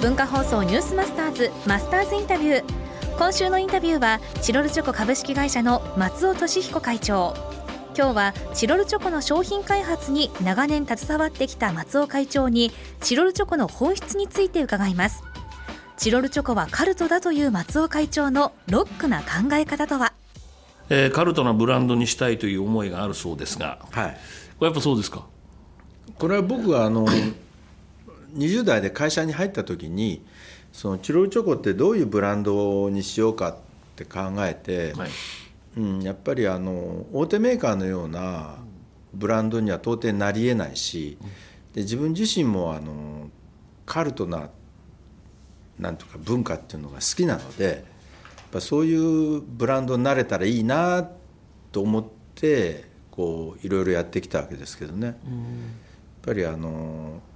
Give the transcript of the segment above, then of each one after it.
文化放送ニュースマスターズマスターズインタビュー。今週のインタビューはチロルチョコ株式会社の松尾俊彦会長。今日はチロルチョコの商品開発に長年携わってきた松尾会長にチロルチョコの本質について伺います。チロルチョコはカルトだという松尾会長のロックな考え方とは、えー、カルトなブランドにしたいという思いがあるそうですが、はい、これやっぱそうですか？これは僕はあの20代で会社に入った時にそのチロルチョコってどういうブランドにしようかって考えて、はい、うん、やっぱりあの大手メーカーのようなブランドには到底なりえないしで自分自身もあのカルトななんとか文化っていうのが好きなのでやっぱそういうブランドになれたらいいなと思ってこういろいろやってきたわけですけどね。やっぱりあのまあ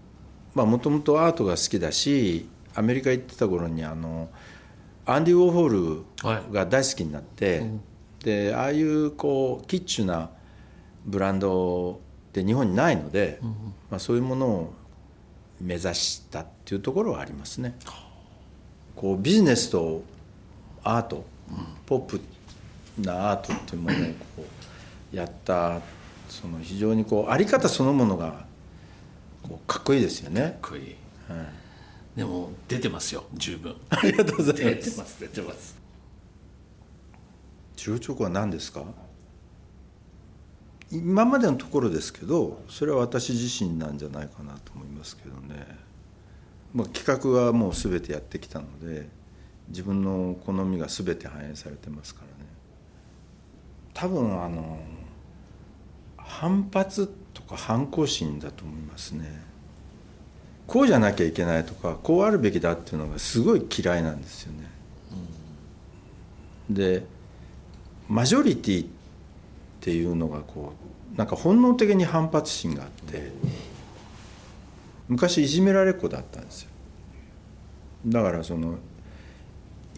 もともとアートが好きだしアメリカ行ってた頃にあのアンディ・ウォーホールが大好きになって、はい、でああいうこうキッチュなブランドって日本にないので、うん、まあ、そういうものを目指したっていうところはありますね。こうビジネスとアート、うん、ポップなアートっていうものをこうやったその非常にこうあり方そのものがこうかっこいいですよね。かっこいい、はいでも出てますよ十分。ありがとうございます。出てます出てます。治療チョコは何ですか？今までのところですけどそれは私自身なんじゃないかなと思いますけどね、まあ、企画はもう全てやってきたので自分の好みが全て反映されてますからね。多分あの反発とか反抗心だと思いますねこうじゃなきゃいけないとかこうあるべきだっていうのがすごい嫌いなんですよね。でマジョリティっていうのがこうなんか本能的に反発心があって昔いじめられっ子だったんですよ。だからその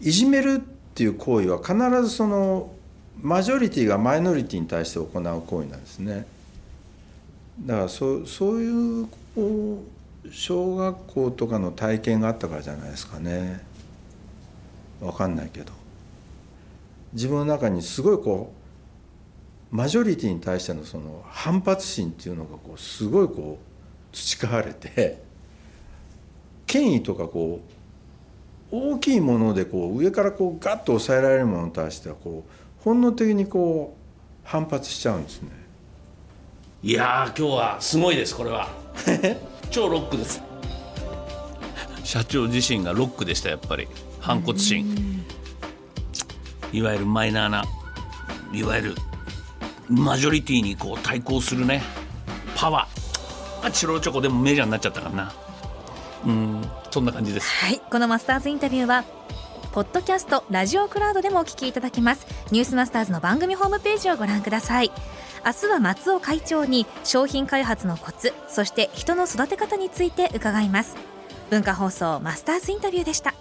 いじめるっていう行為は必ずそのマジョリティがマイノリティに対して行う行為なんですね。だからそそういう小学校とかの体験があったからじゃないですかね。分かんないけど。自分の中にすごいこうマジョリティに対してのその反発心っていうのがこうすごいこう培われて権威とかこう大きいものでこう上からこうガッと抑えられるものに対してはこう本能的にこう反発しちゃうんですね。いや今日はすごいですこれは 超ロックです。社長自身がロックでしたやっぱり。反骨心。いわゆるマイナーないわゆるマジョリティにこう対抗するね。パワー。チロルチョコでもメジャーになっちゃったからな。うんそんな感じです。はいこのマスターズインタビューはポッドキャストラジオクラウドでもお聞きいただけます。ニュースマスターズの番組ホームページをご覧ください。明日は松尾会長に商品開発のコツそして人の育て方について伺います。文化放送マスターズインタビューでした。